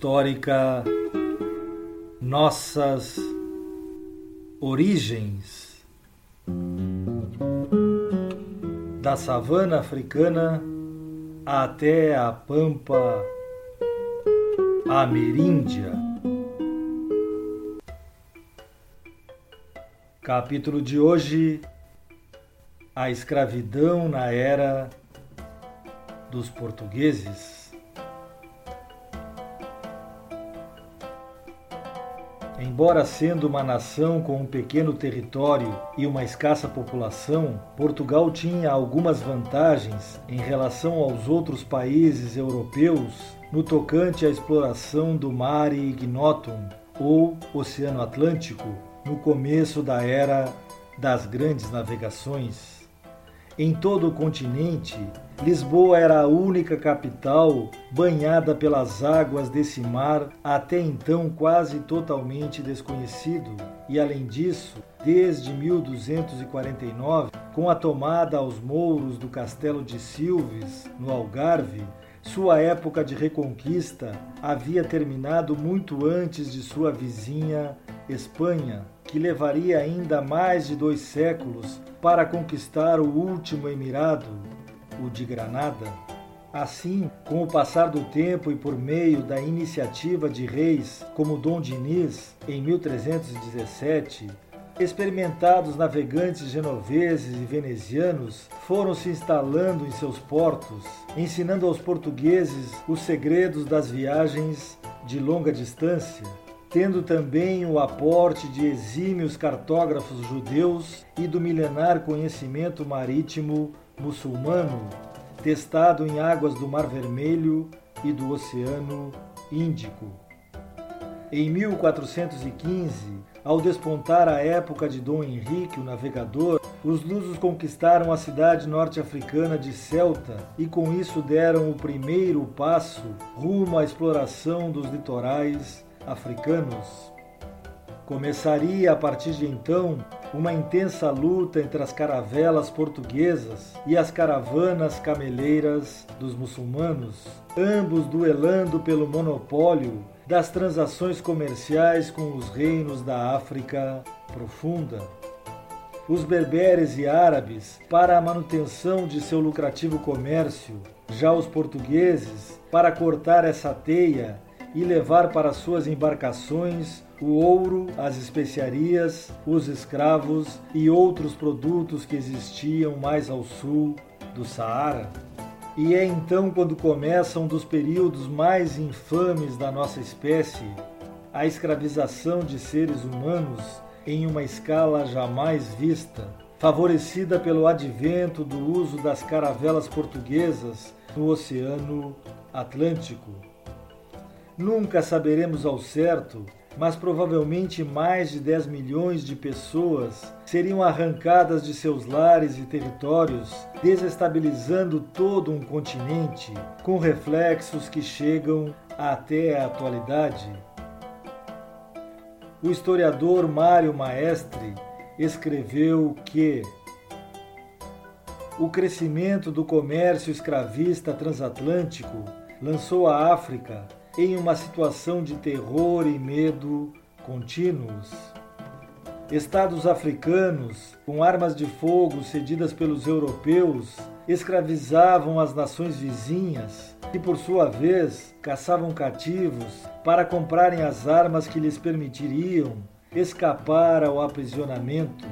Histórica Nossas Origens da savana africana até a pampa ameríndia. Capítulo de hoje: A escravidão na era dos portugueses. Embora sendo uma nação com um pequeno território e uma escassa população, Portugal tinha algumas vantagens em relação aos outros países europeus no tocante à exploração do Mare Ignotum, ou Oceano Atlântico, no começo da era das grandes navegações. Em todo o continente, Lisboa era a única capital banhada pelas águas desse mar até então quase totalmente desconhecido. E além disso, desde 1249, com a tomada aos mouros do castelo de Silves, no Algarve, sua época de reconquista havia terminado muito antes de sua vizinha Espanha, que levaria ainda mais de dois séculos para conquistar o último emirado, o de Granada. Assim, com o passar do tempo e por meio da iniciativa de reis como Dom Diniz em 1317, experimentados navegantes genoveses e venezianos foram se instalando em seus portos, ensinando aos portugueses os segredos das viagens de longa distância, tendo também o aporte de exímios cartógrafos judeus e do milenar conhecimento marítimo muçulmano, testado em águas do Mar Vermelho e do Oceano Índico. Em 1415, ao despontar a época de Dom Henrique, o navegador, os lusos conquistaram a cidade norte-africana de Celta e com isso deram o primeiro passo rumo à exploração dos litorais africanos. Começaria a partir de então uma intensa luta entre as caravelas portuguesas e as caravanas cameleiras dos muçulmanos, ambos duelando pelo monopólio das transações comerciais com os reinos da África profunda. Os berberes e árabes para a manutenção de seu lucrativo comércio, já os portugueses para cortar essa teia e levar para suas embarcações o ouro, as especiarias, os escravos e outros produtos que existiam mais ao sul do Saara. E é então quando começa um dos períodos mais infames da nossa espécie, a escravização de seres humanos em uma escala jamais vista, favorecida pelo advento do uso das caravelas portuguesas no Oceano Atlântico. Nunca saberemos ao certo mas provavelmente mais de 10 milhões de pessoas seriam arrancadas de seus lares e territórios, desestabilizando todo um continente, com reflexos que chegam até a atualidade. O historiador Mário Maestre escreveu que o crescimento do comércio escravista transatlântico lançou a África em uma situação de terror e medo contínuos. Estados africanos, com armas de fogo cedidas pelos europeus, escravizavam as nações vizinhas, que por sua vez caçavam cativos para comprarem as armas que lhes permitiriam escapar ao aprisionamento.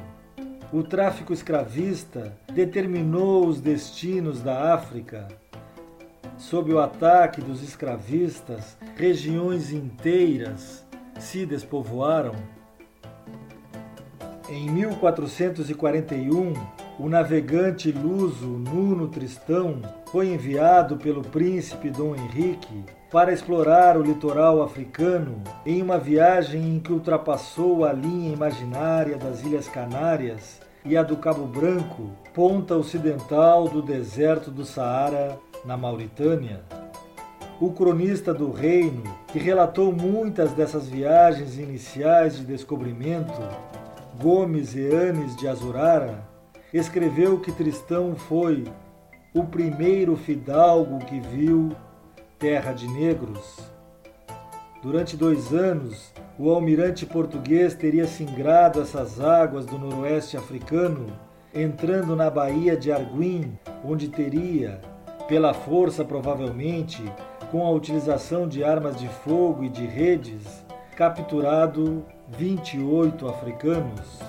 O tráfico escravista determinou os destinos da África sob o ataque dos escravistas, regiões inteiras se despovoaram. Em 1441, o navegante luso Nuno Tristão foi enviado pelo príncipe Dom Henrique para explorar o litoral africano em uma viagem em que ultrapassou a linha imaginária das Ilhas Canárias e a do Cabo Branco, ponta ocidental do deserto do Saara, na Mauritânia. O cronista do reino, que relatou muitas dessas viagens iniciais de descobrimento, Gomes Eanes de Azurara, escreveu que Tristão foi o primeiro fidalgo que viu terra de negros. Durante dois anos, o almirante português teria singrado essas águas do noroeste africano, entrando na Baía de Arguim, onde teria, pela força provavelmente, com a utilização de armas de fogo e de redes, capturado 28 africanos.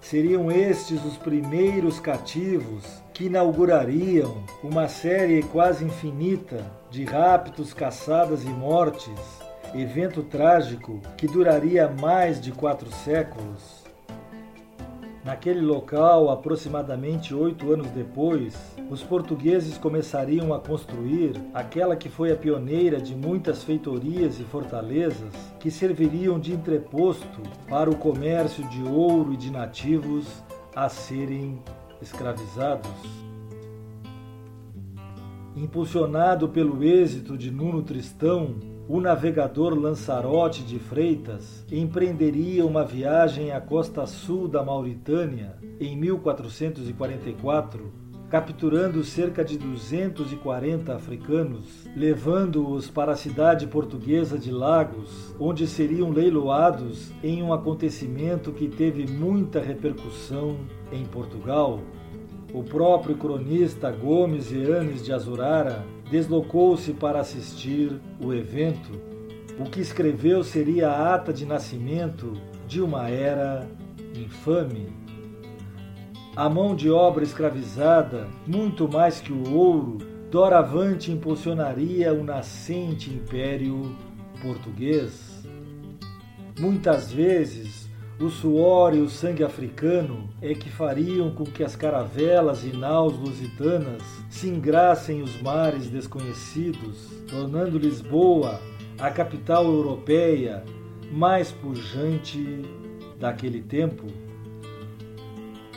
Seriam estes os primeiros cativos que inaugurariam uma série quase infinita de raptos, caçadas e mortes, evento trágico que duraria mais de quatro séculos. Naquele local, aproximadamente oito anos depois, os portugueses começariam a construir aquela que foi a pioneira de muitas feitorias e fortalezas que serviriam de entreposto para o comércio de ouro e de nativos a serem escravizados. Impulsionado pelo êxito de Nuno Tristão, o navegador Lanzarote de Freitas empreenderia uma viagem à costa sul da Mauritânia em 1444, capturando cerca de 240 africanos, levando-os para a cidade portuguesa de Lagos, onde seriam leiloados em um acontecimento que teve muita repercussão em Portugal. O próprio cronista Gomes Eanes de Azurara deslocou-se para assistir o evento. O que escreveu seria a ata de nascimento de uma era infame. A mão de obra escravizada, muito mais que o ouro, doravante impulsionaria o nascente império português. Muitas vezes o suor e o sangue africano é que fariam com que as caravelas e naus lusitanas singrassem os mares desconhecidos, tornando Lisboa a capital europeia mais pujante daquele tempo.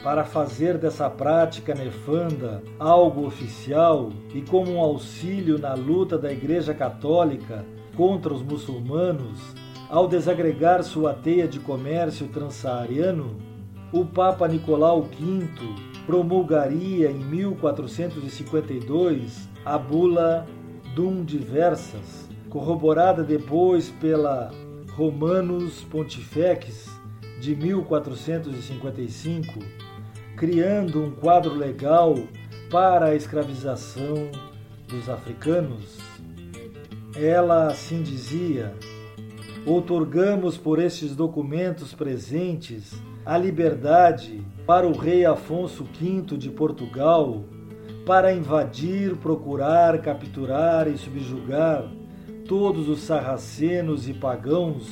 Para fazer dessa prática nefanda algo oficial e como um auxílio na luta da Igreja Católica contra os muçulmanos, ao desagregar sua teia de comércio transsaariano, o Papa Nicolau V promulgaria em 1452 a bula Dum Diversas, corroborada depois pela Romanus Pontifex de 1455, criando um quadro legal para a escravização dos africanos. Ela assim dizia: outorgamos por estes documentos presentes a liberdade para o rei Afonso V de Portugal para invadir, procurar, capturar e subjugar todos os sarracenos e pagãos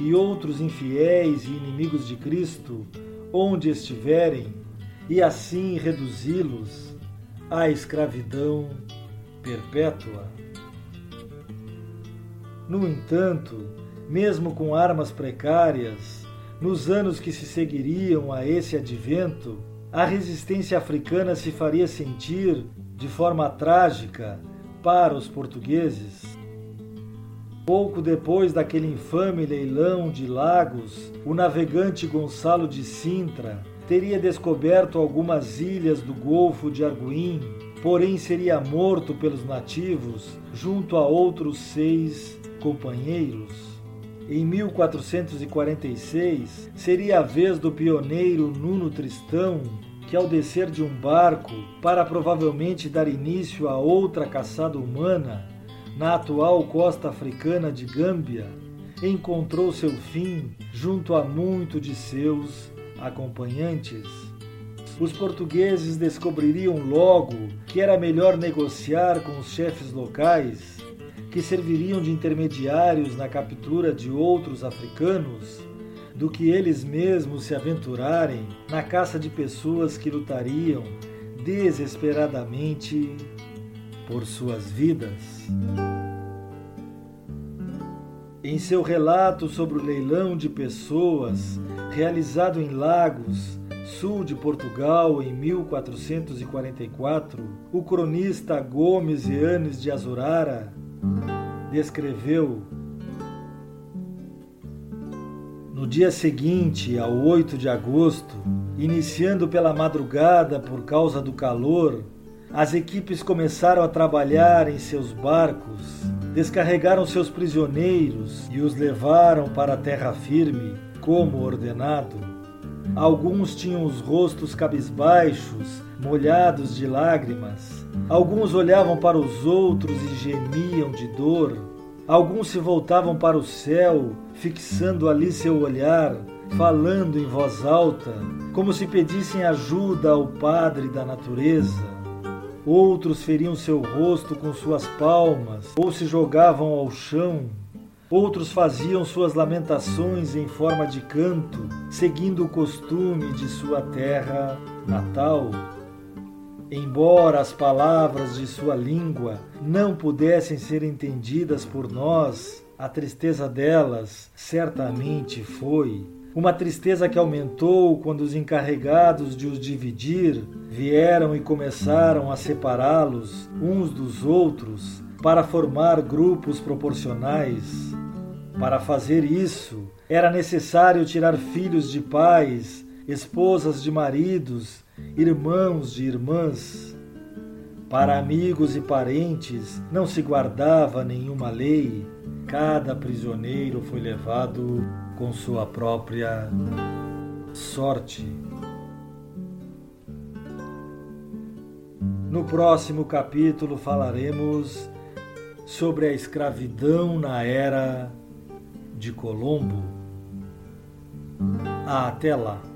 e outros infiéis e inimigos de Cristo, onde estiverem, e assim reduzi-los à escravidão perpétua. No entanto, mesmo com armas precárias, nos anos que se seguiriam a esse advento, a resistência africana se faria sentir de forma trágica para os portugueses. Pouco depois daquele infame leilão de Lagos, o navegante Gonçalo de Sintra teria descoberto algumas ilhas do Golfo de Arguim, porém seria morto pelos nativos junto a outros seis companheiros. Em 1446, seria a vez do pioneiro Nuno Tristão, que ao descer de um barco para provavelmente dar início a outra caçada humana na atual costa africana de Gâmbia, encontrou seu fim junto a muito de seus acompanhantes. Os portugueses descobririam logo que era melhor negociar com os chefes locais que serviriam de intermediários na captura de outros africanos, do que eles mesmos se aventurarem na caça de pessoas que lutariam desesperadamente por suas vidas. Em seu relato sobre o leilão de pessoas realizado em Lagos, sul de Portugal, em 1444, o cronista Gomes Yanes de Azurara descreveu no dia seguinte, ao 8 de agosto, iniciando pela madrugada por causa do calor, as equipes começaram a trabalhar em seus barcos descarregaram seus prisioneiros e os levaram para a terra firme, como ordenado. Alguns tinham os rostos cabisbaixos, molhados de lágrimas. Alguns olhavam para os outros e gemiam de dor. Alguns se voltavam para o céu, fixando ali seu olhar, falando em voz alta, como se pedissem ajuda ao Padre da natureza. Outros feriam seu rosto com suas palmas ou se jogavam ao chão. Outros faziam suas lamentações em forma de canto, seguindo o costume de sua terra natal. Embora as palavras de sua língua não pudessem ser entendidas por nós, a tristeza delas certamente foi uma tristeza que aumentou quando os encarregados de os dividir vieram e começaram a separá-los uns dos outros para formar grupos proporcionais. Para fazer isso, era necessário tirar filhos de pais, esposas de maridos, irmãos de irmãs. Para amigos e parentes não se guardava nenhuma lei, cada prisioneiro foi levado com sua própria sorte. No próximo capítulo falaremos sobre a escravidão na era de Colombo. Até lá!